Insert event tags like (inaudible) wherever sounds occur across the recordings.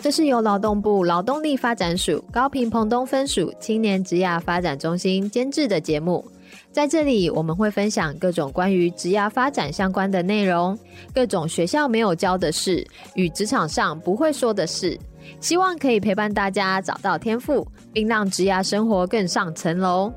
这是由劳动部劳动力发展署高屏澎东分署青年职涯发展中心监制的节目，在这里我们会分享各种关于职涯发展相关的内容，各种学校没有教的事与职场上不会说的事，希望可以陪伴大家找到天赋，并让职涯生活更上层楼。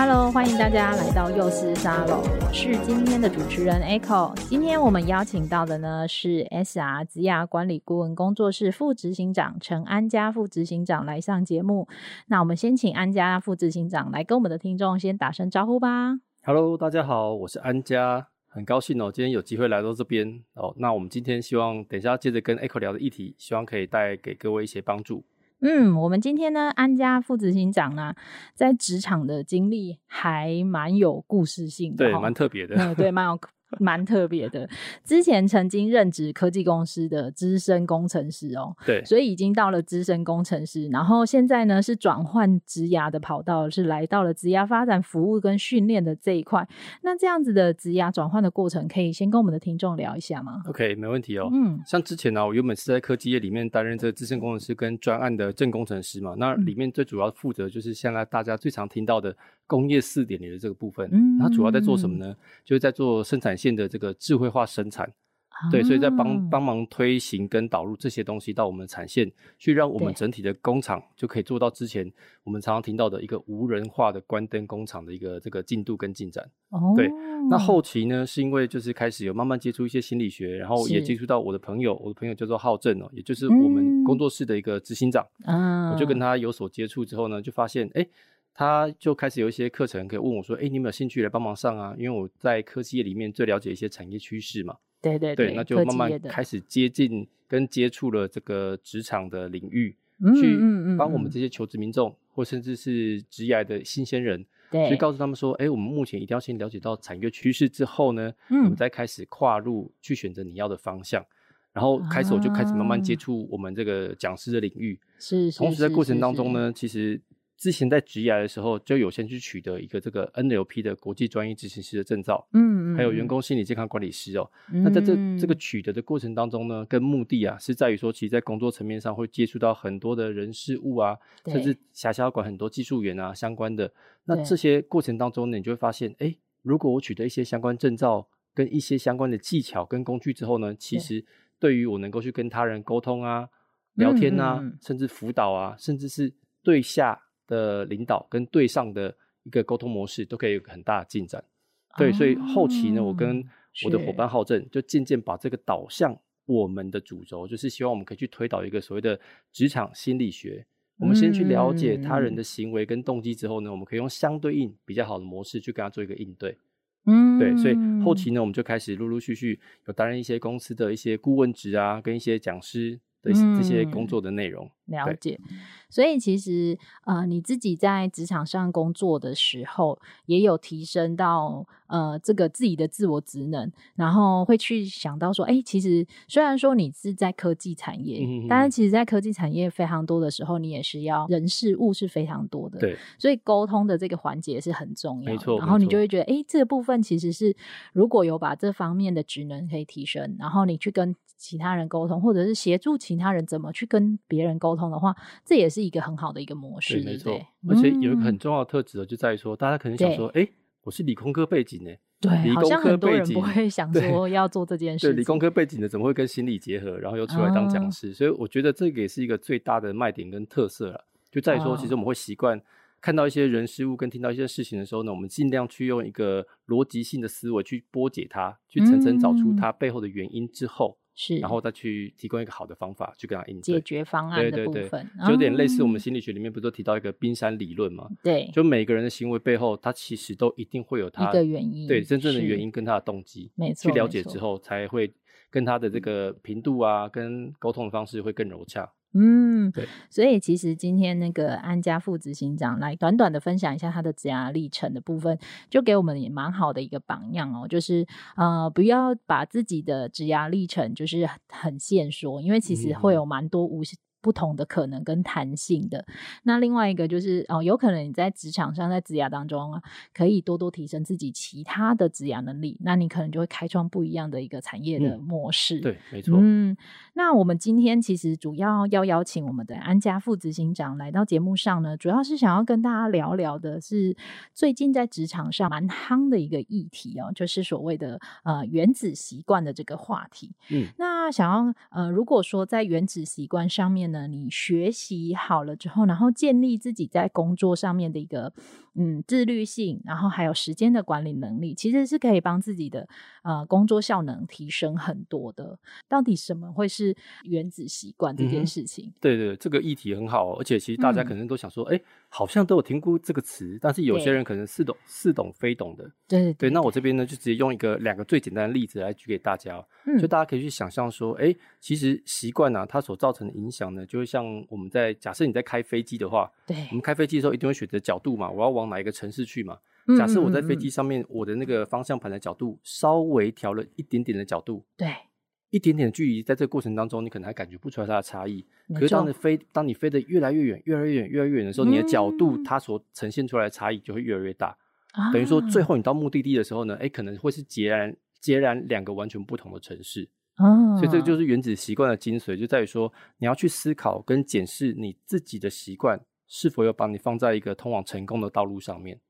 Hello，欢迎大家来到幼师沙龙，我是今天的主持人 Echo。今天我们邀请到的呢是 SR 职涯管理顾问工作室副执行长陈安家副执行长来上节目。那我们先请安家副执行长来跟我们的听众先打声招呼吧。Hello，大家好，我是安家，很高兴哦，今天有机会来到这边哦。那我们今天希望等一下接着跟 Echo 聊的议题，希望可以带给各位一些帮助。嗯，我们今天呢，安家副执行长呢，在职场的经历还蛮有故事性的，对，蛮特别的，嗯，对，蛮有。蛮特别的，之前曾经任职科技公司的资深工程师哦，对，所以已经到了资深工程师，然后现在呢是转换职涯的跑道，是来到了职涯发展服务跟训练的这一块。那这样子的职涯转换的过程，可以先跟我们的听众聊一下吗？OK，没问题哦。嗯，像之前呢、啊，我原本是在科技业里面担任这个资深工程师跟专案的正工程师嘛，那里面最主要负责就是现在大家最常听到的工业四点零的这个部分。嗯，它主要在做什么呢？就是在做生产线的这个智慧化生产，对，所以在帮帮忙推行跟导入这些东西到我们的产线，去让我们整体的工厂就可以做到之前我们常常听到的一个无人化的关灯工厂的一个这个进度跟进展。哦，对，那后期呢，是因为就是开始有慢慢接触一些心理学，然后也接触到我的朋友，我的朋友叫做浩正哦，也就是我们工作室的一个执行长。嗯，我就跟他有所接触之后呢，就发现哎。诶他就开始有一些课程可以问我说：“哎、欸，你有没有兴趣来帮忙上啊？”因为我在科技业里面最了解一些产业趋势嘛。对对对，对，那就慢慢开始接近跟接触了这个职场的领域，嗯、去帮我们这些求职民众、或甚至是职涯的新鲜人，对，去告诉他们说：“哎、欸，我们目前一定要先了解到产业趋势之后呢，嗯、我们再开始跨入去选择你要的方向。”然后开始我就开始慢慢接触我们这个讲师的领域，是、是，同时在过程当中呢，其实。之前在职涯的时候，就有先去取得一个这个 NLP 的国际专业执行师的证照，嗯，嗯，还有员工心理健康管理师哦。嗯、那在这这个取得的过程当中呢，跟目的啊，是在于说，其实，在工作层面上会接触到很多的人事物啊，甚至辖下要管很多技术员啊相关的。那这些过程当中呢，你就会发现，哎，如果我取得一些相关证照跟一些相关的技巧跟工具之后呢，其实对于我能够去跟他人沟通啊、聊天啊，嗯嗯甚至辅导啊，甚至是对下。的领导跟对上的一个沟通模式都可以有很大的进展，对，所以后期呢，我跟我的伙伴浩正就渐渐把这个导向我们的主轴，就是希望我们可以去推导一个所谓的职场心理学。我们先去了解他人的行为跟动机之后呢，我们可以用相对应比较好的模式去跟他做一个应对。嗯，对，所以后期呢，我们就开始陆陆续续有担任一些公司的一些顾问职啊，跟一些讲师的这些工作的内容。了解。所以其实，呃，你自己在职场上工作的时候，也有提升到呃这个自己的自我职能，然后会去想到说，哎，其实虽然说你是在科技产业，嗯、但是其实，在科技产业非常多的时候，你也是要人事物是非常多的，对，所以沟通的这个环节是很重要的，没错。然后你就会觉得，哎，这个部分其实是如果有把这方面的职能可以提升，然后你去跟其他人沟通，或者是协助其他人怎么去跟别人沟通的话，这也是。是一个很好的一个模式，没错。而且有一个很重要的特质就在于说，大家可能想说，哎，我是理工科背景呢，对，理工科背景不会想说要做这件事。对，理工科背景的怎么会跟心理结合，然后又出来当讲师？所以我觉得这个也是一个最大的卖点跟特色了。就在于说，其实我们会习惯看到一些人事物跟听到一些事情的时候呢，我们尽量去用一个逻辑性的思维去剥解它，去层层找出它背后的原因之后。是，然后再去提供一个好的方法去跟他应对解决方案的部分，对对对，就有点类似我们心理学里面不是都提到一个冰山理论嘛？对，就每个人的行为背后，他其实都一定会有他一个原因，对真正的原因跟他的动机，没错，去了解之后才会跟他的这个频度啊，跟沟通的方式会更融洽。嗯，对。所以其实今天那个安家副执行长来短短的分享一下他的职涯历程的部分，就给我们也蛮好的一个榜样哦。就是呃，不要把自己的职涯历程就是很现说，因为其实会有蛮多无。不同的可能跟弹性的，那另外一个就是哦，有可能你在职场上，在职涯当中啊，可以多多提升自己其他的职涯能力，那你可能就会开创不一样的一个产业的模式。嗯、对，没错。嗯，那我们今天其实主要要邀请我们的安家副执行长来到节目上呢，主要是想要跟大家聊聊的是最近在职场上蛮夯的一个议题哦，就是所谓的呃原子习惯的这个话题。嗯，那想要呃，如果说在原子习惯上面。呢，你学习好了之后，然后建立自己在工作上面的一个嗯自律性，然后还有时间的管理能力，其实是可以帮自己的呃工作效能提升很多的。到底什么会是原子习惯这件事情？嗯、对，对对，这个议题很好，而且其实大家可能都想说，哎、嗯，好像都有听过这个词，但是有些人可能似懂似懂非懂的。对对，对，对，那我这边呢，就直接用一个两个最简单的例子来举给大家，嗯，就大家可以去想象说，哎，其实习惯呢、啊，它所造成的影响呢。就会像我们在假设你在开飞机的话，对，我们开飞机的时候一定会选择角度嘛，我要往哪一个城市去嘛。假设我在飞机上面，我的那个方向盘的角度稍微调了一点点的角度，对，一点点的距离，在这个过程当中，你可能还感觉不出来它的差异。可是当你飞，当你飞得越来越远，越来越远，越来越远的时候，你的角度它所呈现出来的差异就会越来越大。等于说，最后你到目的地的时候呢，哎，可能会是截然截然两个完全不同的城市。哦，所以这个就是原子习惯的精髓，就在于说，你要去思考跟检视你自己的习惯是否有把你放在一个通往成功的道路上面。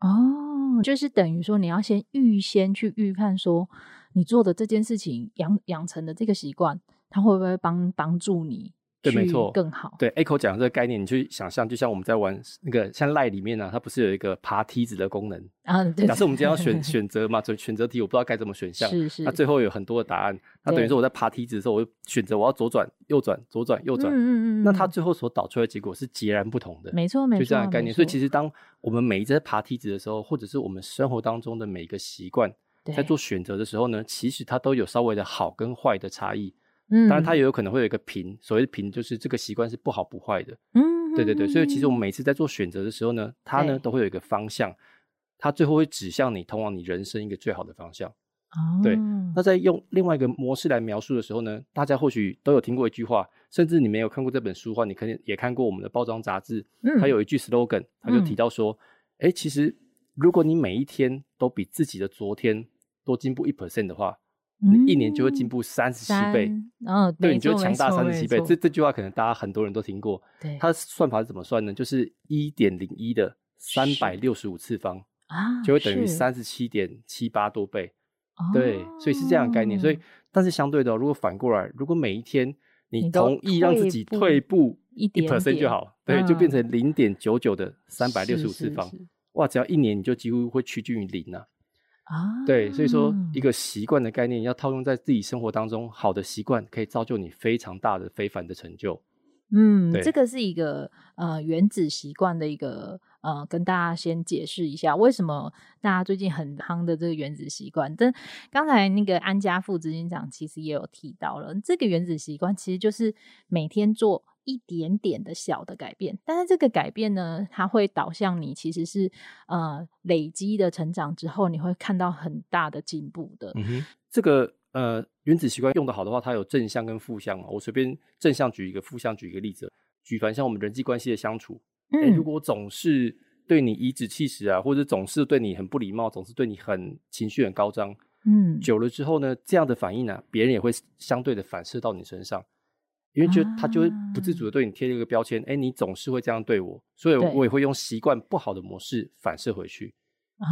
哦，就是等于说，你要先预先去预判，说你做的这件事情养养成的这个习惯，它会不会帮帮助你？对，没错，更好。对，Echo 讲的这个概念，你去想象，就像我们在玩那个像 LINE 里面呢、啊，它不是有一个爬梯子的功能 (laughs) 啊？对。假设我们今天要选 (laughs) 选择嘛，选选择题，我不知道该怎么选项。是是。那最后有很多的答案，那等于说我在爬梯子的时候，我选择我要左转、右转、左转、右转。嗯嗯嗯。那它最后所导出来的结果是截然不同的。没错没错。就这样的概念，所以其实当我们每一次在爬梯子的时候，或者是我们生活当中的每一个习惯，在做选择的时候呢，其实它都有稍微的好跟坏的差异。嗯，当然它也有可能会有一个评，所谓的评就是这个习惯是不好不坏的。嗯，对对对，所以其实我们每次在做选择的时候呢，它呢都会有一个方向，它最后会指向你通往你人生一个最好的方向。哦，对。那在用另外一个模式来描述的时候呢，大家或许都有听过一句话，甚至你没有看过这本书的话，你肯定也看过我们的包装杂志。嗯，它有一句 slogan，它就提到说，哎，其实如果你每一天都比自己的昨天多进步一 percent 的话。你一年就会进步三十七倍，哦，对，你就强大三十七倍。这这句话可能大家很多人都听过。对，它的算法是怎么算呢？就是一点零一的三百六十五次方啊，就会等于三十七点七八多倍。对，所以是这样的概念。所以，但是相对的，如果反过来，如果每一天你同意让自己退步一 percent 就好，对，就变成零点九九的三百六十五次方。哇，只要一年，你就几乎会趋近于零了。啊，对，所以说一个习惯的概念要套用在自己生活当中，好的习惯可以造就你非常大的非凡的成就。嗯，这个是一个呃原子习惯的一个呃，跟大家先解释一下为什么大家最近很夯的这个原子习惯。但刚才那个安家副执行长其实也有提到了，这个原子习惯其实就是每天做。一点点的小的改变，但是这个改变呢，它会导向你其实是呃累积的成长之后，你会看到很大的进步的。嗯哼，这个呃原子习惯用得好的话，它有正向跟负向嘛。我随便正向举一个，负向举一个例子。举凡像我们人际关系的相处，嗯，欸，如果总是对你颐指气使啊，或者总是对你很不礼貌，总是对你很情绪很高涨，嗯，久了之后呢，这样的反应呢，啊，别人也会相对的反射到你身上。因为就他就会不自主的对你贴一个标签，哎、你总是会这样对我，所以我也会用习惯不好的模式反射回去，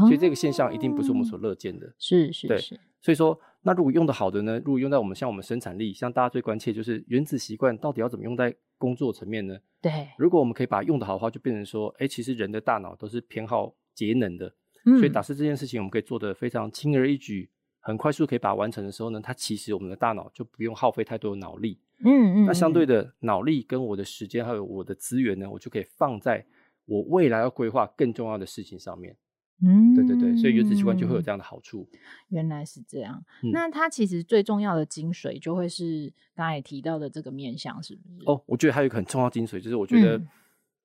所以这个现象一定不是我们所乐见的。是是是，对，所以说，那如果用的好的呢？如果用在我们像我们生产力，像大家最关切就是原子习惯到底要怎么用在工作层面呢？对，如果我们可以把它用的好的话，就变成说，哎、欸，其实人的大脑都是偏好节能的，嗯、所以打示这件事情我们可以做的非常轻而易举。很快速可以把它完成的时候呢，它其实我们的大脑就不用耗费太多的脑力。嗯嗯。那相对的脑力跟我的时间还有我的资源呢，我就可以放在我未来要规划更重要的事情上面。嗯，对对对，所以原子习惯就会有这样的好处。原来是这样，嗯、那它其实最重要的精髓就会是刚才提到的这个面向，是不是？哦，我觉得还有一个很重要精髓，就是我觉得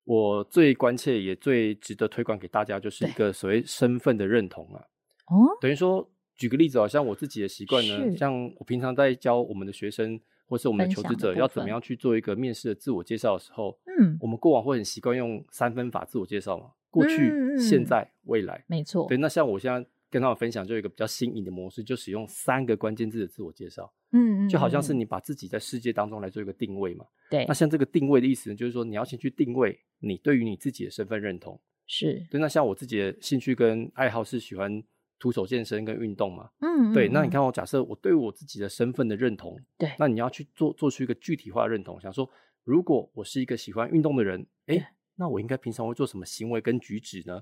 我最关切也最值得推广给大家，就是一个所谓身份的认同啊。哦，等于说，举个例子，好像我自己的习惯呢，像我平常在教我们的学生或是我们的求职者要怎么样去做一个面试的自我介绍的时候，嗯，我们过往会很习惯用三分法自我介绍嘛。过去、嗯、现在、未来，没错。对，那像我现在跟他们分享，就有一个比较新颖的模式，就使用三个关键字的自我介绍。嗯嗯，就好像是你把自己在世界当中来做一个定位嘛。对。那像这个定位的意思呢，就是说你要先去定位你对于你自己的身份认同。是。对，那像我自己的兴趣跟爱好是喜欢徒手健身跟运动嘛。嗯，嗯。对，那你看我假设我对我自己的身份的认同，对，那你要去做做出一个具体化的认同，想说如果我是一个喜欢运动的人，诶那我应该平常会做什么行为跟举止呢？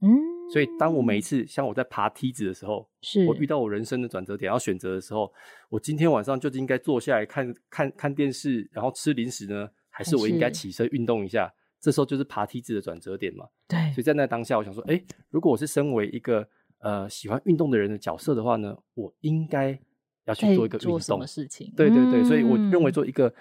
嗯，所以当我每一次像我在爬梯子的时候，是我遇到我人生的转折点要选择的时候，我今天晚上就应该坐下来看看看电视，然后吃零食呢，还是我应该起身运动一下？这时候就是爬梯子的转折点嘛。对，所以在那当下，我想说，哎，如果我是身为一个呃喜欢运动的人的角色的话呢，我应该要去做一个运动事情？对对对，所以我认为做一个。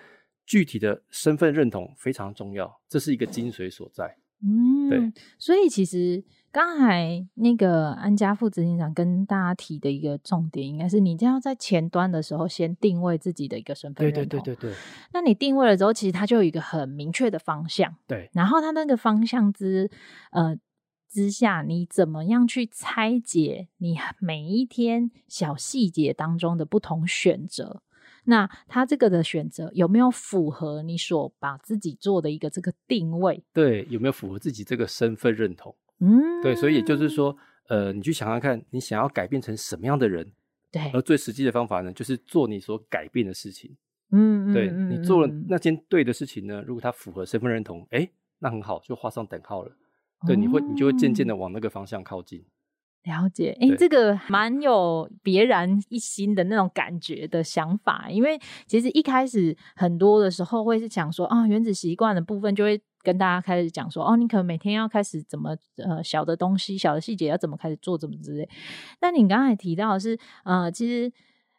具体的身份认同非常重要，这是一个精髓所在。嗯，对。所以其实刚才那个安家副执行长跟大家提的一个重点，应该是你一定要在前端的时候先定位自己的一个身份认同。对对对对对。那你定位了之后，其实它就有一个很明确的方向。对。然后它那个方向之呃之下，你怎么样去拆解你每一天小细节当中的不同选择？那他这个的选择有没有符合你所把自己做的一个这个定位？对，有没有符合自己这个身份认同？嗯，对，所以也就是说，呃，你去想想看，你想要改变成什么样的人？对，而最实际的方法呢，就是做你所改变的事情。嗯，对，你做了那件对的事情呢，如果它符合身份认同，哎，那很好，就画上等号了。对，你会，你就会渐渐的往那个方向靠近。了解，哎、欸，这个蛮有别然一新的那种感觉的想法，因为其实一开始很多的时候会是讲说啊，原子习惯的部分就会跟大家开始讲说，哦，你可能每天要开始怎么呃小的东西、小的细节要怎么开始做，怎么之类。但你刚才提到的是，呃，其实。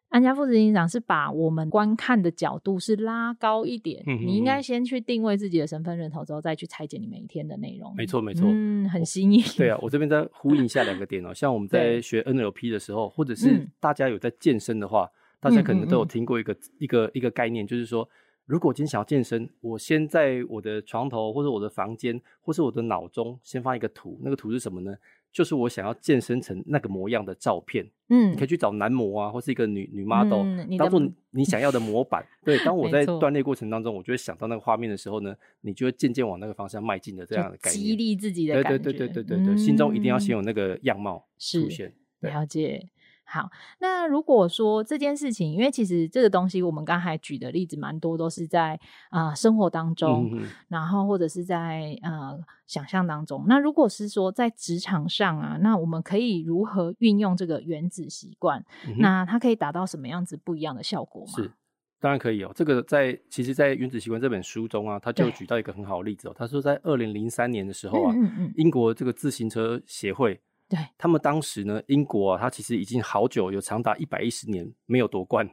安家副执行长是把我们观看的角度是拉高一点，你应该先去定位自己的身份认同，之后再去拆解你每一天的内容。没错，没错，嗯，很新颖。对啊，我这边再呼应一下两个点哦、喔，像我们在学 NLP 的时候，或者是大家有在健身的话，嗯、大家可能都有听过一个嗯嗯嗯一个一个概念，就是说，如果我今天想要健身，我先在我的床头或者我的房间或是我的脑中先放一个图，那个图是什么呢？就是我想要健身成那个模样的照片，嗯，你可以去找男模啊，或是一个女女 model，嗯、当做你想要的模板。对，当 (laughs) 我在锻炼过程当中，我就会想到那个画面的时候呢，你就会渐渐往那个方向迈进的这样的感觉，激励自己的感觉。对对对对对对对，嗯、心中一定要先有那个样貌出现。是了解。好，那如果说这件事情，因为其实这个东西，我们刚才举的例子蛮多，都是在啊、呃、生活当中，嗯、然后或者是在呃想象当中。那如果是说在职场上啊，那我们可以如何运用这个原子习惯？嗯、那它可以达到什么样子不一样的效果吗？是，当然可以哦。这个在其实，在《原子习惯》这本书中啊，他就举到一个很好的例子哦。他说，在二零零三年的时候啊，英国这个自行车协会。对他们当时呢，英国啊，它其实已经好久有长达一百一十年没有夺冠，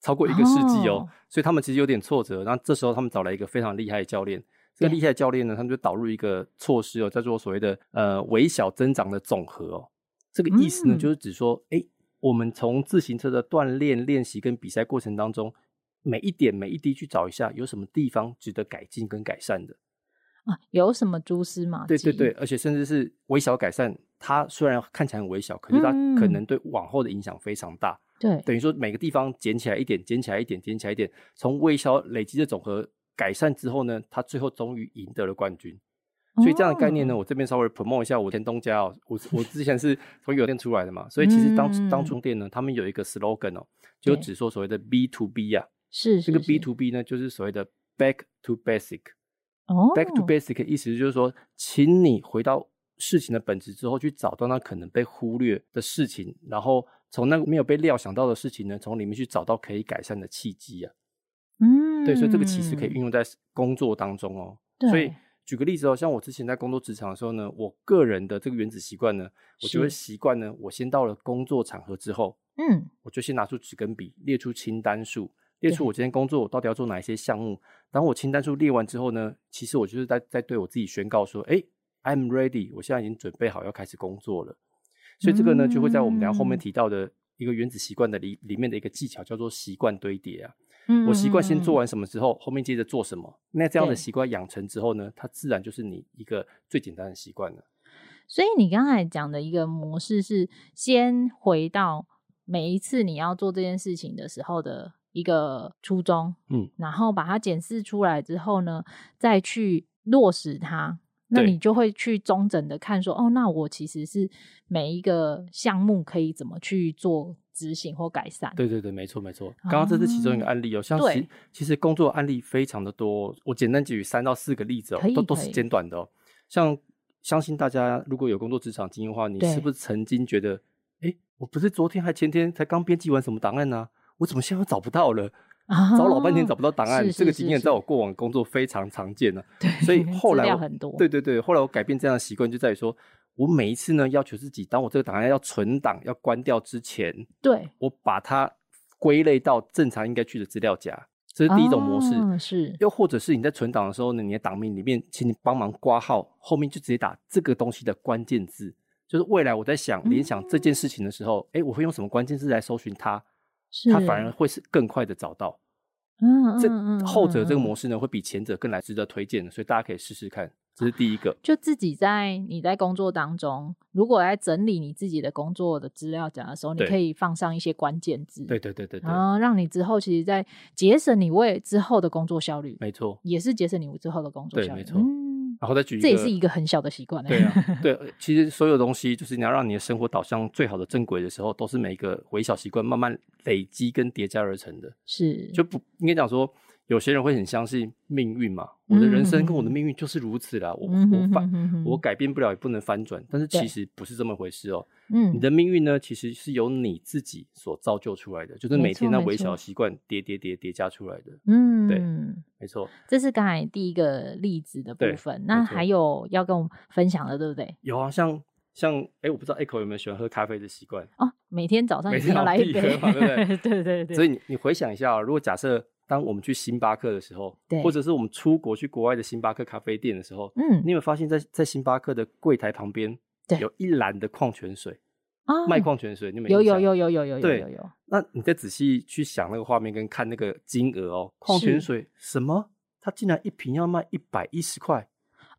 超过一个世纪哦，哦所以他们其实有点挫折。然后这时候他们找来一个非常厉害的教练，这个厉害的教练呢，他们就导入一个措施哦，叫做所谓的呃微小增长的总和哦。这个意思呢，嗯、就是指说，哎，我们从自行车的锻炼、练习跟比赛过程当中，每一点每一滴去找一下，有什么地方值得改进跟改善的。啊，有什么蛛丝马迹？对对对，而且甚至是微小改善，它虽然看起来很微小，可是它可能对往后的影响非常大。对、嗯，等于说每个地方捡起来一点，捡起来一点，捡起来一点，从微小累积的总和改善之后呢，它最后终于赢得了冠军。所以这样的概念呢，哦、我这边稍微 promote 一下我前东家哦，我我之前是从有店出来的嘛，所以其实当、嗯、当初店呢，他们有一个 slogan 哦，就只说所谓的 B to B 呀、啊，是，是这个 B to B 呢，就是所谓的 Back to Basic 哦。Back to basic 意思就是说，请你回到事情的本质之后，去找到那可能被忽略的事情，然后从那个没有被料想到的事情呢，从里面去找到可以改善的契机啊。嗯，对，所以这个其实可以运用在工作当中哦。所以举个例子哦，像我之前在工作职场的时候呢，我个人的这个原子习惯呢，我就会习惯呢，我先到了工作场合之后，嗯，我就先拿出纸跟笔，列出清单数，列出我今天工作我到底要做哪一些项目。然后我清单数列完之后呢，其实我就是在在对我自己宣告说，哎，I'm ready，我现在已经准备好要开始工作了。所以这个呢，就会在我们俩后面提到的一个原子习惯的里里面的一个技巧，叫做习惯堆叠啊。嗯，我习惯先做完什么之后，后面接着做什么。那这样的习惯养成之后呢，它自然就是你一个最简单的习惯了。所以你刚才讲的一个模式是，先回到每一次你要做这件事情的时候的一个初衷，嗯，然后把它检视出来之后呢，再去落实它。那你就会去中整的看说，哦，那我其实是每一个项目可以怎么去做执行或改善？对对对，没错没错。刚刚这是其中一个案例哦，像其其实工作案例非常的多，我简单举三到四个例子哦，都都是简短的哦。像相信大家如果有工作职场经验的话，你是不是曾经觉得，哎，我不是昨天还前天才刚编辑完什么档案呢？我怎么现在又找不到了？找老半天找不到档案，这个经验在我过往工作非常常见呢。对，所以后来对对对，后来我改变这样的习惯，就在于说，我每一次呢要求自己，当我这个档案要存档、要关掉之前，对，我把它归类到正常应该去的资料夹，这是第一种模式。是，又或者是你在存档的时候呢，你的档名里面，请你帮忙挂号，后面就直接打这个东西的关键字，就是未来我在想联想这件事情的时候，哎，我会用什么关键字来搜寻它。它反而会是更快的找到，嗯，这后者这个模。式呢，会比前者更来值得推荐的，所以大家可以试试看。这是第一个，就自己在你在工作当中，如果在整理你自己的工作的资料夹的时候，你可以放上一些关键字，对对对对，然后让你之后其实，在节省你为之后的工作效率，没错，也是节省你之后的工作效率，对，没错。然后再举一个，这也是一个很小的习惯。对啊，(laughs) 对，其实所有东西就是你要让你的生活导向最好的正轨的时候，都是每一个微小习惯慢慢累积跟叠加而成的。是，就不应该讲说。有些人会很相信命运嘛，我的人生跟我的命运就是如此啦，我我反我改变不了，也不能翻转。但是其实不是这么回事哦。嗯，你的命运呢，其实是由你自己所造就出来的，就是每天那微小的习惯叠叠叠叠加出来的。嗯，对，没错。这是刚才第一个例子的部分。那还有要跟我们分享的，对不对？有啊，像像哎，我不知道 Echo 有没有喜欢喝咖啡的习惯哦？每天早上一定要来一杯，对不对？(laughs) 对对对。所以你你回想一下啊，如果假设。当我们去星巴克的时候，对，或者是我们出国去国外的星巴克咖啡店的时候，嗯，你有发现在，在在星巴克的柜台旁边，对，有一篮的矿泉水啊，卖矿泉水，你有没有？有有有有有有有。那你再仔细去想那个画面跟看那个金额哦，矿泉水什么？它竟然一瓶要卖一百一十块，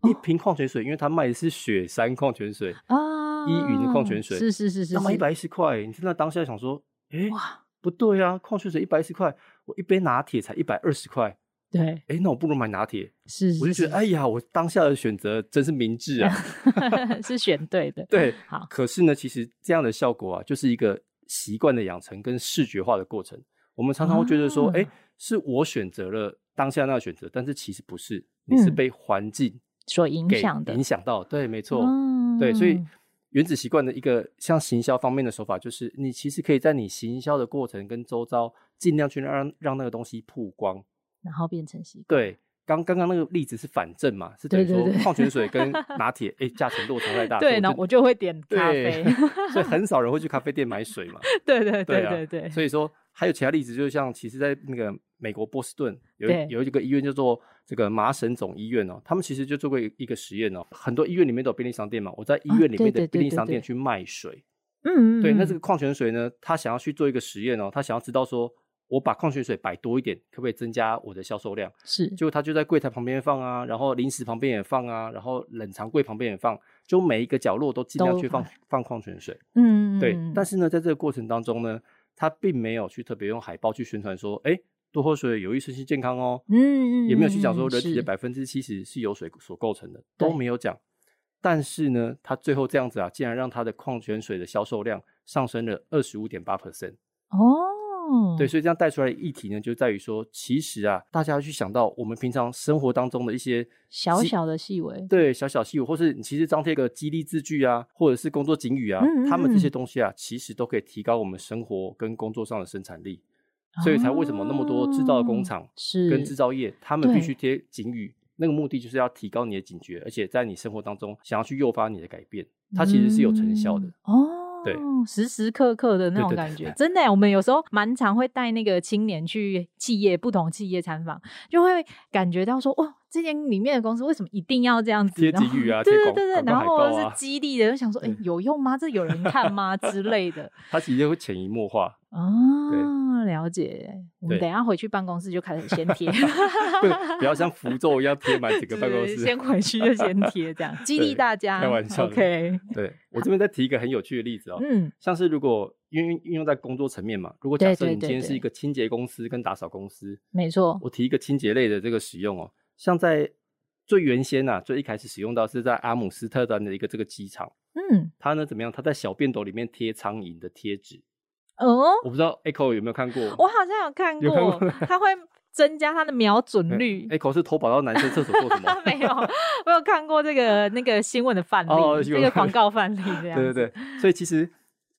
一瓶矿泉水，因为它卖的是雪山矿泉水啊，依云的矿泉水，是是是是，要卖一百一十块，你现在当下想说，哎，哇，不对啊，矿泉水一百一十块。我一杯拿铁才一百二十块，对，哎、欸，那我不如买拿铁。是，是，我就觉得，哎呀，我当下的选择真是明智啊，(laughs) 是选对的。对，好。可是呢，其实这样的效果啊，就是一个习惯的养成跟视觉化的过程。我们常常会觉得说，哎、是我选择了当下那个选择，但是其实不是，你是被环境、嗯、所影响的，影响到。对，没错，嗯、对，所以。原子习惯的一个像行销方面的手法，就是你其实可以在你行销的过程跟周遭，尽量去让让那个东西曝光，然后变成习惯。对，刚刚刚那个例子是反正嘛，是等于说矿泉水跟 (laughs) 拿铁，哎，价钱落差太大，对，那我就会点咖啡，(laughs) 所以很少人会去咖啡店买水嘛。(laughs) 对对对对对，所以说还有其他例子，就是像其实，在那个美国波士顿有有一个医院叫做。这个麻省总医院哦，他们其实就做过一个实验哦。很多医院里面都有便利商店嘛，我在医院里面的便利商店去卖水。嗯嗯，对。那这个矿泉水呢，他想要去做一个实验哦，他想要知道说，我把矿泉水摆多一点，可不可以增加我的销售量？是。结果他就在柜台旁边放啊，然后零食旁边也放啊，然后冷藏柜旁边也放，就每一个角落都尽量去放放矿泉水。嗯嗯。对。但是呢，在这个过程当中呢，他并没有去特别用海报去宣传说，哎。多喝水有益身心健康哦，嗯，也没有去讲说人体的百分之七十是由水所构成的，都没有讲。但是呢，他最后这样子啊，竟然让他的矿泉水的销售量上升了二十五点八 percent 哦，对，所以这样带出来的议题呢，就在于说，其实啊，大家要去想到我们平常生活当中的一些小小的细微，对，小小细微，或是你其实张贴个激励字句啊，或者是工作警语啊，他们这些东西啊，其实都可以提高我们生活跟工作上的生产力。所以才为什么那么多制造的工厂是跟制造业，他们必须贴警语，那个目的就是要提高你的警觉，而且在你生活当中想要去诱发你的改变，它其实是有成效的、嗯、哦。对，时时刻刻的那种感觉，对对对，真的。我们有时候蛮常会带那个青年去企业，不同企业参访，就会感觉到说，哇。这间里面的公司为什么一定要这样子？贴金语啊，(laughs) 对对对对，然后是激励的，就想说，(laughs) 哎，有用吗？这有人看吗？之类的。(laughs) 他其实会潜移默化。哦，了解。我们等一下回去办公室就开始先贴，(laughs) 不要像符咒一样贴满整个办公室。先回去就先贴，这样 (laughs) 激励大家。开玩笑。OK。对，(laughs) 我这边再提一个很有趣的例子哦。嗯。像是如果运运用在工作层面嘛，如果假设你今天是一个清洁公司跟打扫公司，没错。我提一个清洁类的这个使用哦。像在最原先呐、啊，最一开始使用到是在阿姆斯特丹的一个这个机场，嗯，它呢怎么样？它在小便斗里面贴苍蝇的贴纸，哦，我不知道 Echo 有没有看过？我好像有看过，有看过它会增加它的瞄准率。Echo 是偷跑到男生厕所做什么？(laughs) 没有，我有看过这个那个新闻的范例，哦、这个广告范例 (laughs) 这样。对对对，所以其实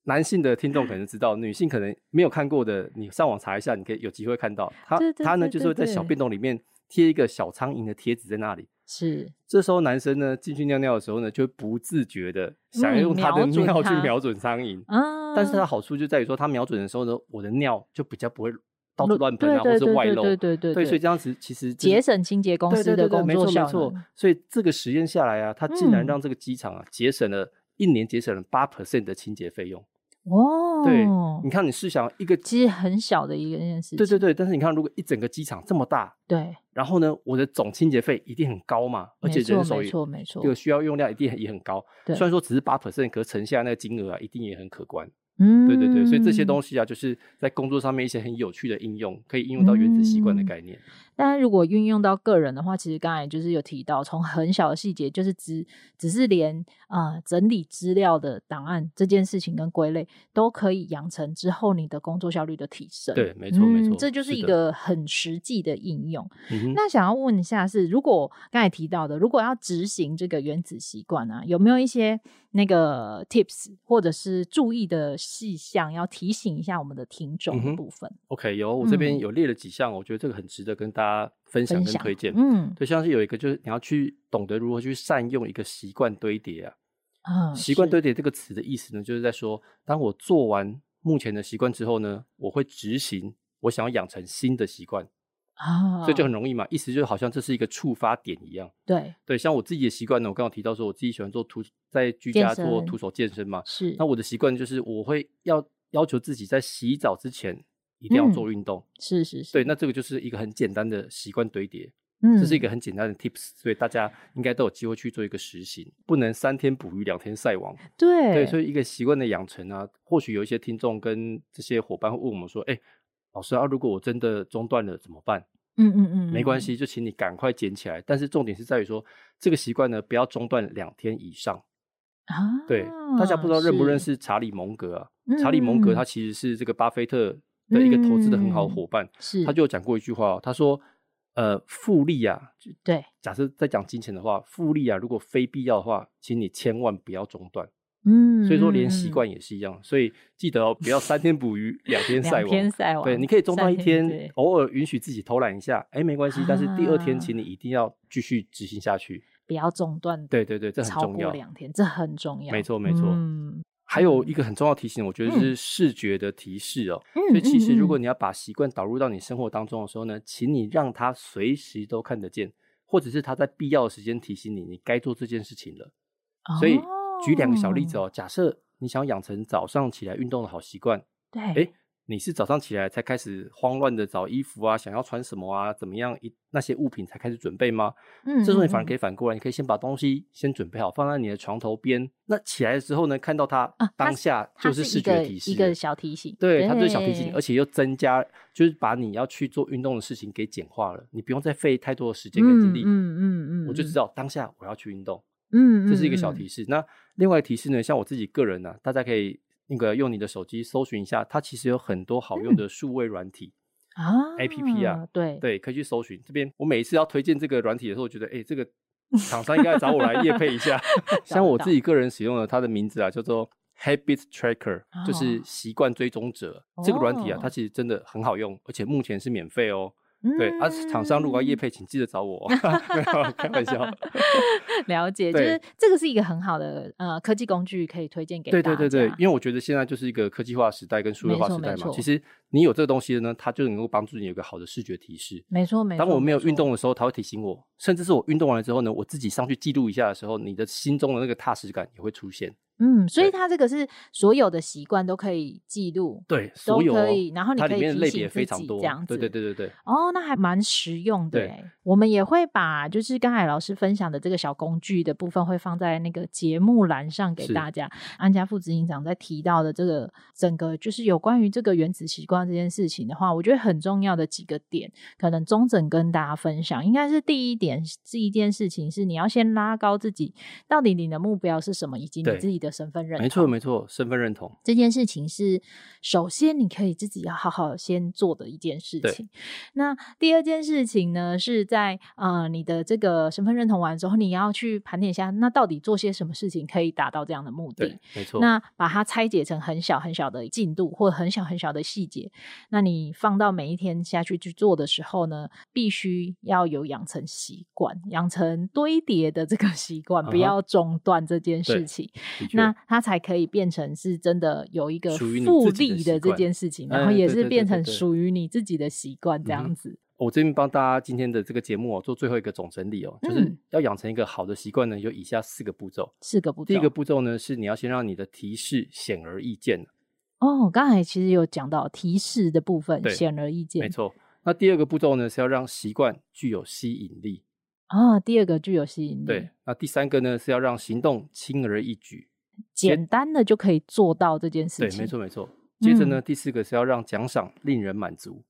男性的听众可能知道，女性可能没有看过的，你上网查一下，你可以有机会看到。它它呢就是会在小便斗里面。贴一个小苍蝇的贴纸在那里，是。这时候男生呢进去尿尿的时候呢，就会不自觉的想要用他的尿去瞄准苍蝇。嗯，但是它好处就在于说，他瞄准的时候呢，我的尿就比较不会到处乱喷啊，或是外漏。对对对对，所以这样子其实节省清洁公司的工作效率。没错没错。所以这个实验下来啊，它竟然让这个机场啊节省了一年节省了八 percent 的清洁费用。哦，对，你看，你试想一个其实很小的一个件事情，对对对，但是你看，如果一整个机场这么大，对，然后呢，我的总清洁费一定很高嘛，而且人手也没错没错，这个需要用量一定也很高，对，虽然说只是八 percent，可是乘下那个金额啊，一定也很可观。嗯，对对对，所以这些东西啊，就是在工作上面一些很有趣的应用，可以应用到原子习惯的概念。但是如果运用到个人的话，其实刚才就是有提到，从很小的细节，就是只只是连啊、呃、整理资料的档案这件事情跟归类，都可以养成之后你的工作效率的提升。对，没错、嗯、没错，这就是一个很实际的应用。那想要问一下是，如果刚才提到的，如果要执行这个原子习惯啊，有没有一些那个 tips 或者是注意的细项要提醒一下我们的听众的部分、嗯、？OK，有，我这边有列了几项、嗯，我觉得这个很值得跟大家分享跟推荐。嗯，对，像是有一个就是你要去懂得如何去善用一个习惯堆叠啊。啊、嗯，习惯堆叠这个词的意思呢，就是在说，当我做完目前的习惯之后呢，我会执行我想要养成新的习惯。啊，所以就很容易嘛，意思就好像这是一个触发点一样。对对，像我自己的习惯呢，我刚刚提到说，我自己喜欢做徒在居家做徒手健身嘛。是。那我的习惯就是，我会要要求自己在洗澡之前一定要做运动。嗯、是是是。对，那这个就是一个很简单的习惯堆叠。嗯。这是一个很简单的 tips，所以大家应该都有机会去做一个实行。不能三天捕鱼两天晒网。对。对，所以一个习惯的养成啊，或许有一些听众跟这些伙伴会问我们说：“哎、欸，老师啊，如果我真的中断了怎么办？”嗯嗯嗯，没关系，就请你赶快捡起来。但是重点是在于说，这个习惯呢，不要中断两天以上啊。对，大家不知道认不认识查理蒙格啊？查理蒙格他其实是这个巴菲特的一个投资的很好的伙伴。是、嗯，他就有讲过一句话，他说：“呃，复利啊，对，假设在讲金钱的话，复利啊，如果非必要的话，请你千万不要中断。”嗯，所以说连习惯也是一样，所以记得哦，不要三天捕鱼两天晒网。天晒网。对，你可以中断一天，偶尔允许自己偷懒一下，哎，没关系。但是第二天，请你一定要继续执行下去，不要中断。对对对，这很重要。超过两天，这很重要。没错没错。嗯。还有一个很重要的提醒，我觉得是视觉的提示哦。所以其实如果你要把习惯导入到你生活当中的时候呢，请你让它随时都看得见，或者是它在必要的时间提醒你，你该做这件事情了。所以。举两个小例子哦，假设你想养成早上起来运动的好习惯，对，哎，你是早上起来才开始慌乱的找衣服啊，想要穿什么啊，怎么样一那些物品才开始准备吗？嗯，这时候你反而可以反过来，你可以先把东西先准备好，放在你的床头边。那起来的时候呢，看到它，当下就是视觉提示，一个小提醒，对，它就是小提醒，而且又增加，就是把你要去做运动的事情给简化了，你不用再费太多的时间跟精力，嗯嗯嗯，我就知道当下我要去运动。嗯，这是一个小提示。那另外提示呢？像我自己个人呢、啊，大家可以那个用你的手机搜寻一下，它其实有很多好用的数位软体、嗯、啊，APP 啊，对对，可以去搜寻。这边我每一次要推荐这个软体的时候，我觉得哎、欸，这个厂商应该找我来业配一下。(laughs) 像我自己个人使用的，它的名字啊叫做 Habit Tracker，、哦、就是习惯追踪者。这个软体啊，它其实真的很好用，而且目前是免费哦。嗯、对，啊，厂商如果要业配，请记得找我，(laughs) 开玩笑。(laughs) 了解，就是这个是一个很好的呃科技工具，可以推荐给大家。对对对对，因为我觉得现在就是一个科技化时代跟数字化时代嘛。其实你有这个东西呢，它就能够帮助你有个好的视觉提示。没错没错。当我没有运动的时候，它会提醒我，甚至是我运动完了之后呢，我自己上去记录一下的时候，你的心中的那个踏实感也会出现。嗯，所以它这个是所有的习惯都可以记录，对，所有都可以，然后你可以提醒自己这样子，对对对对对。哦，那还蛮实用的。对，我们也会把就是刚才老师分享的这个小工具的部分，会放在那个节目栏上给大家。安家副执行长在提到的这个整个就是有关于这个原子习惯这件事情的话，我觉得很重要的几个点，可能中整跟大家分享，应该是第一点是一件事情是你要先拉高自己，到底你的目标是什么，以及你自己的身份认同。没错。没错，身份认同这件事情是首先你可以自己要好好先做的一件事情。那第二件事情呢，是在呃你的这个身份认同完之后，你要去盘点一下，那到底做些什么事情可以达到这样的目的？没错。那把它拆解成很小很小的进度，或很小很小的细节。那你放到每一天下去去做的时候呢，必须要有养成习惯，养成堆叠的这个习惯，不要中断这件事情。Uh-huh. 那它才可以。变成是真的有一个复利的这件事情，然后也是变成属于你自己的习惯这样子。我这边帮大家今天的这个节目哦，做最后一个总整理哦，就是要养成一个好的习惯呢，有以下四个步骤。四个步骤。第一个步骤呢，是你要先让你的提示显而易见。哦，刚才其实有讲到提示的部分，显而易见。没错。那第二个步骤呢，是要让习惯具有吸引力。啊，第二个具有吸引力。对。那第三个呢，是要让行动轻而易举。简单的就可以做到这件事情。对，没错没错。接着呢，嗯、第四个是要让奖赏令人满足。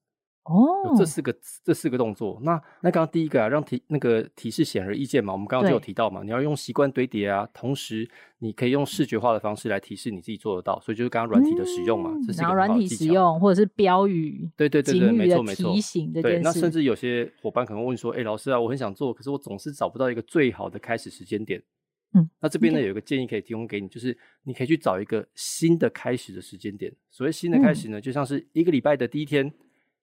哦，这四个这四个动作。那那刚刚第一个啊，让提那个提示显而易见嘛，我们刚刚就有提到嘛，你要用习惯堆叠啊，同时你可以用视觉化的方式来提示你自己做得到，所以就是刚刚软体的使用嘛。然后软体使用或者是标语，对对对对，没错没错。提醒这件事。对，那甚至有些伙伴可能会问说，哎、欸，老师啊，我很想做，可是我总是找不到一个最好的开始时间点。嗯，那这边呢，有一个建议可以提供给你，就是你可以去找一个新的开始的时间点。所谓新的开始呢，就像是一个礼拜的第一天，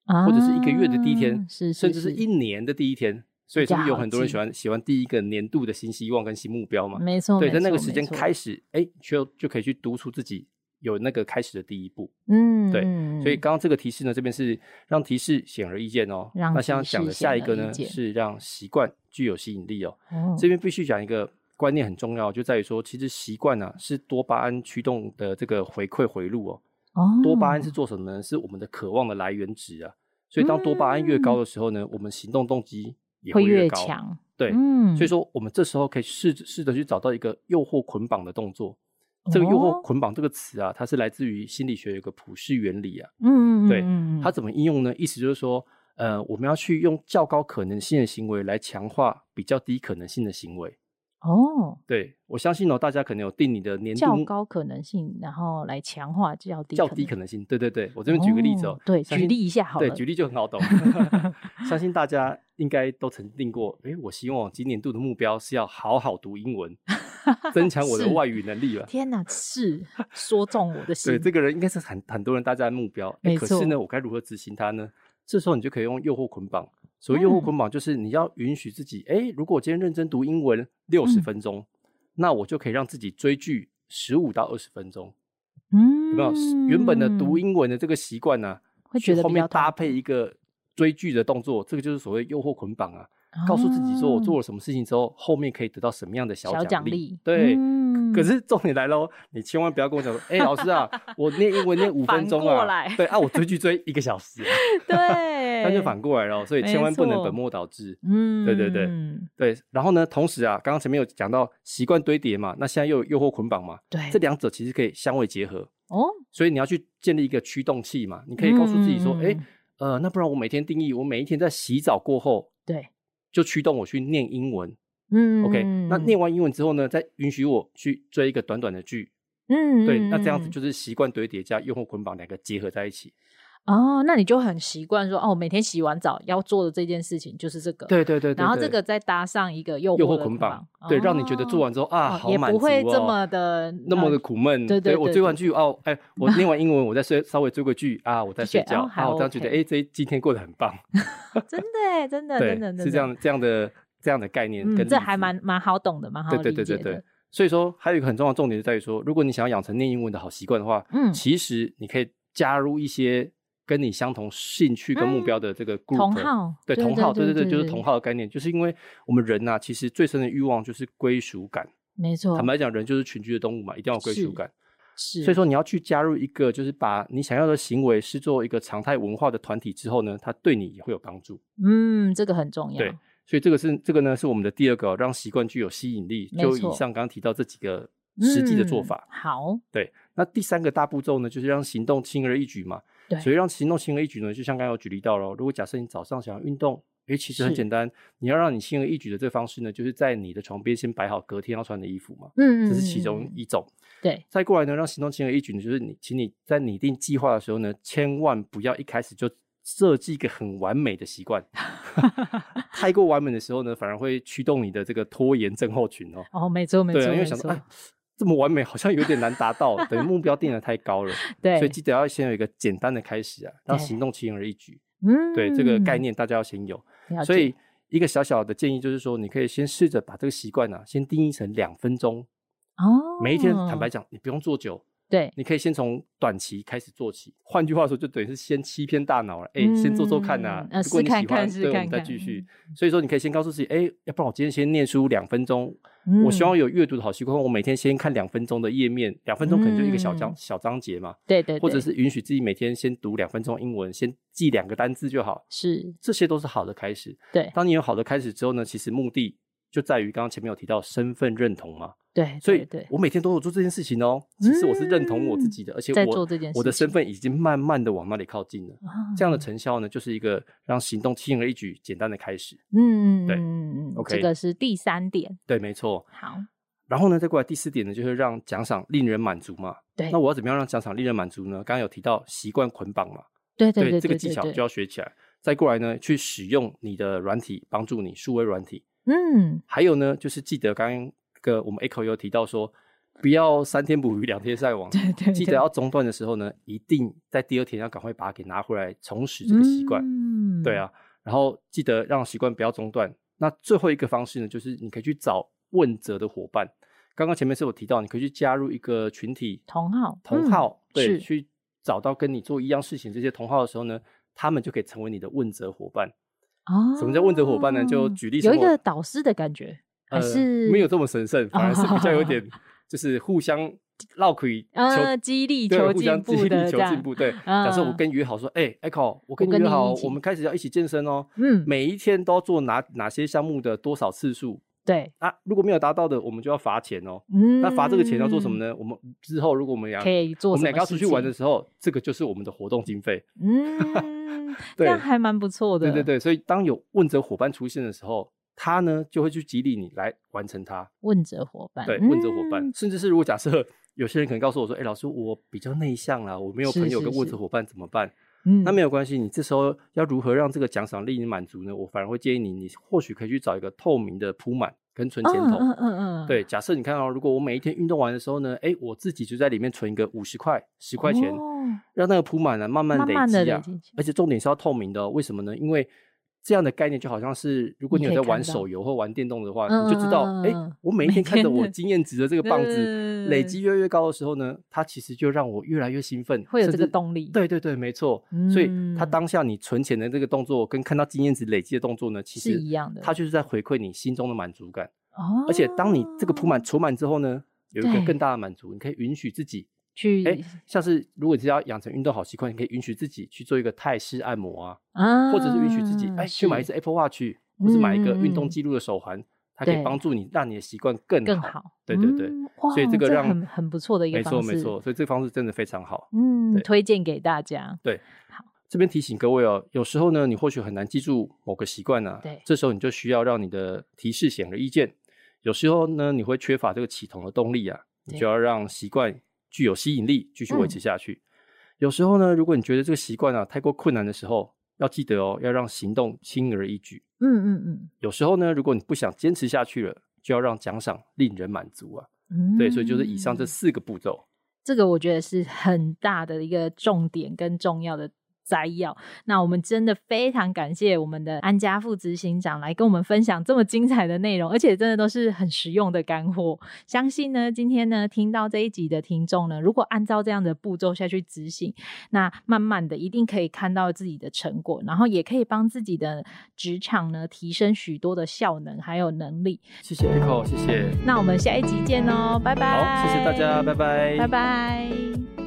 啊或者是一个月的第一天，是甚至是一年的第一天。所以是不是有很多人喜欢喜欢第一个年度的新希望跟新目标嘛？没错，对，在那个时间开始，哎，就就可以去督促自己有那个开始的第一步。嗯，对。所以刚刚这个提示呢，这边是让提示显而易见哦。那现在讲的下一个呢，是让习惯具有吸引力哦。这边必须讲一个。观念很重要，就在于说，其实习惯啊是多巴胺驱动的这个回馈回路哦。哦，多巴胺是做什么呢？是我们的渴望的来源值啊。所以当多巴胺越高的时候呢，嗯、我们行动动机也会越高。强。对，嗯。所以说，我们这时候可以试试着去找到一个诱惑捆绑的动作。这个诱惑捆绑这个词啊，它是来自于心理学有一个普世原理啊。嗯对，它怎么应用呢？意思就是说，呃，我们要去用较高可能性的行为来强化比较低可能性的行为。哦，对，我相信哦，大家可能有定你的年度较高可能性，然后来强化较低较低可能性。对对对，我这边举个例子哦，对，举例一下好了，对，举例就很好懂。(laughs) 相信大家应该都曾定过，诶，我希望今年度的目标是要好好读英文，增强我的 (laughs) 外语能力了。天哪，是说中我的心。对，这个人应该是很很多人大家的目标，没错。可是呢，我该如何执行它呢？这时候你就可以用诱惑捆绑。所谓诱惑捆绑，就是你要允许自己，哎、如果我今天认真读英文六十分钟，嗯，那我就可以让自己追剧十五到二十分钟。嗯，有没有原本的读英文的这个习惯呢？会觉得后面搭配一个追剧的动作，这个就是所谓诱惑捆绑啊。告诉自己说，我做了什么事情之后，后面可以得到什么样的小奖励？励对、嗯，可是重点来喽，你千万不要跟我讲说，哎、欸，老师啊，我念英文念五分钟啊，对啊，我追剧追一个小时、啊，对，(laughs) 那就反过来了，所以千万不能本末倒置。嗯，对对对对。然后呢，同时啊，刚刚前面有讲到习惯堆叠嘛，那现在又有诱惑捆绑嘛，对，这两者其实可以相位结合哦。所以你要去建立一个驱动器嘛，你可以告诉自己说，哎、嗯欸，呃，那不然我每天定义，我每一天在洗澡过后，对。就驱动我去念英文，嗯，OK，那念完英文之后呢，再允许我去追一个短短的剧，嗯，对，那这样子就是习惯堆叠加用户捆绑两个结合在一起。哦，那你就很习惯说，哦，每天洗完澡要做的这件事情就是这个。对对对，对。然后这个再搭上一个诱诱惑捆绑，对，让你觉得做完之后啊，好满足哦，也不会这么的那么的苦闷。对对，我追完剧哦，哎，我念完英文，我再睡稍微追个剧啊，我再睡觉，啊，我这样觉得哎，这今天过得很棒。(laughs) 真的，真的，真的，是这样这样的这样的概念，嗯，这还蛮蛮好懂的，蛮好理解的。对对对对。所以说，还有一个很重要的重点就在于说，如果你想要养成念英文的好习惯的话，嗯，其实你可以加入一些。跟你相同兴趣跟目标的这个 group，同号，对同号，对对对，就是同号的概念，就是因为我们人呐，其实最深的欲望就是归属感。没错，坦白讲，人就是群居的动物嘛，一定要有归属感。是，所以说你要去加入一个，就是把你想要的行为视作一个常态文化的团体之后呢，它对你也会有帮助。嗯，这个很重要。对，所以这个是这个呢，是我们的第二个让习惯具有吸引力。就以上刚刚提到这几个实际的做法。好，对，那第三个大步骤呢，就是让行动轻而易举嘛。对，所以让行动轻而易举呢，就像刚刚有举例到了，如果假设你早上想要运动，诶，其实很简单，你要让你轻而易举的这个方式呢，就是在你的床边先摆好隔天要穿的衣服嘛，嗯，这是其中一种。对，再过来呢，让行动轻而易举呢，就是你，请你在拟定计划的时候呢，千万不要一开始就设计一个很完美的习惯，(laughs) 太过完美的时候呢，反而会驱动你的这个拖延症候群哦。哦，没错没错，因为想说哎。这么完美好像有点难达到，等于目标定的太高了。(laughs) 对，所以记得要先有一个简单的开始啊，让行动轻而易举。嗯，对，这个概念大家要先有。所以一个小小的建议就是说，你可以先试着把这个习惯啊，先定义成两分钟。哦，每一天坦白讲，你不用做久。对，你可以先从短期开始做起。换句话说，就等于是先欺骗大脑了。哎、嗯，先做做看呐、啊。如果你喜欢，试看看对，我们再继续。所以说，你可以先告诉自己，哎，要不然我今天先念书两分钟。嗯、我希望有阅读的好习惯，我每天先看两分钟的页面，两分钟可能就一个小章、嗯、小章节嘛。对，对对。或者是允许自己每天先读两分钟英文，先记两个单字就好。是，这些都是好的开始。对，当你有好的开始之后呢，其实目的就在于刚刚前面有提到身份认同嘛。对，所以我每天都有做这件事情哦。其实我是认同我自己的，而且我我的身份已经慢慢的往那里靠近了。这样的成效呢，就是一个让行动轻而易举、简单的开始。嗯，对，嗯 OK，这个是第三点。对，没错。好，然后呢，再过来第四点呢，就是让奖赏令人满足嘛。对，那我要怎么样让奖赏令人满足呢？刚刚有提到习惯捆绑嘛。对对对，这个技巧就要学起来。再过来呢，去使用你的软体帮助你数位软体。嗯，还有呢，就是记得刚刚。个我们 Echo 有提到说，不要三天捕鱼两天晒网，对对对，记得要中断的时候呢，一定在第二天要赶快把它给拿回来，重拾这个习惯。嗯，对啊，然后记得让习惯不要中断。那最后一个方式呢，就是你可以去找问责的伙伴。刚刚前面是有提到，你可以去加入一个群体同号，同号，嗯、对，去找到跟你做一样事情这些同号的时候呢，他们就可以成为你的问责伙伴。哦，什么叫问责伙伴呢？就举例，有一个导师的感觉。还是、呃、没有这么神圣，反而是比较有点，就是互相绕可以求激励、求进步。互相激励、求进步。对，假设我跟你约好说，哎、欸、，Echo，我跟你约好，我，我们开始要一起健身哦。嗯，每一天都要做哪哪些项目的多少次数？对啊，如果没有达到的，我们就要罚钱哦。嗯，那罚这个钱要做什么呢？我们之后如果我们俩可以做，我们两个要出去玩的时候，这个就是我们的活动经费。嗯，(laughs) 对，这样还蛮不错的。对对对，所以当有问责伙伴出现的时候。他呢就会去激励你来完成它。问责伙伴，对，问责伙伴，甚至是如果假设有些人可能告诉我说：“哎，老师，我比较内向啦，我没有朋友跟问责伙伴怎么办？”嗯，那没有关系，你这时候要如何让这个奖赏令你满足呢？我反而会建议你，你或许可以去找一个透明的铺满跟存钱筒。嗯嗯嗯。对，假设你看到，如果我每一天运动完的时候呢，哎，我自己就在里面存一个五十块、十块钱，让那个铺满呢慢慢累积啊，而且重点是要透明的，为什么呢？因为这样的概念就好像是，如果你有在玩手游或玩电动的话，你，你就知道，哎、嗯，我每一天看着我经验值的这个棒子累积越来越高的时候呢，它其实就让我越来越兴奋，会有这个动力。对对对，没错。嗯、所以，它当下你存钱的这个动作，跟看到经验值累积的动作呢，其实是一样的。它就是在回馈你心中的满足感。哦。而且，当你这个铺满储满之后呢，有一个更大的满足，你可以允许自己。去哎，像是如果你是要养成运动好习惯，你可以允许自己去做一个泰式按摩啊，啊或者是允许自己哎去买一只 Apple Watch，或是买一个运动记录的手环，嗯、它可以帮助你让你的习惯更好。更好对对对，嗯、所以这个让很不错的一个方式，没错没错，所以这个方式真的非常好，嗯，推荐给大家。对，好，这边提醒各位哦，有时候呢，你或许很难记住某个习惯呢，对，这时候你就需要让你的提示显而易见。有时候呢，你会缺乏这个启动的动力啊，你就要让习惯。具有吸引力，继续维持下去。嗯、有时候呢，如果你觉得这个习惯啊太过困难的时候，要记得哦，要让行动轻而易举。嗯嗯嗯。有时候呢，如果你不想坚持下去了，就要让奖赏令人满足啊。嗯。对，所以就是以上这四个步骤。这个我觉得是很大的一个重点跟重要的。摘要，那我们真的非常感谢我们的安家副执行长来跟我们分享这么精彩的内容，而且真的都是很实用的干货。相信呢，今天呢听到这一集的听众呢，如果按照这样的步骤下去执行，那慢慢的一定可以看到自己的成果，然后也可以帮自己的职场呢提升许多的效能还有能力。谢谢 Echo，谢谢。那我们下一集见哦，拜拜。好，谢谢大家，拜拜，拜拜。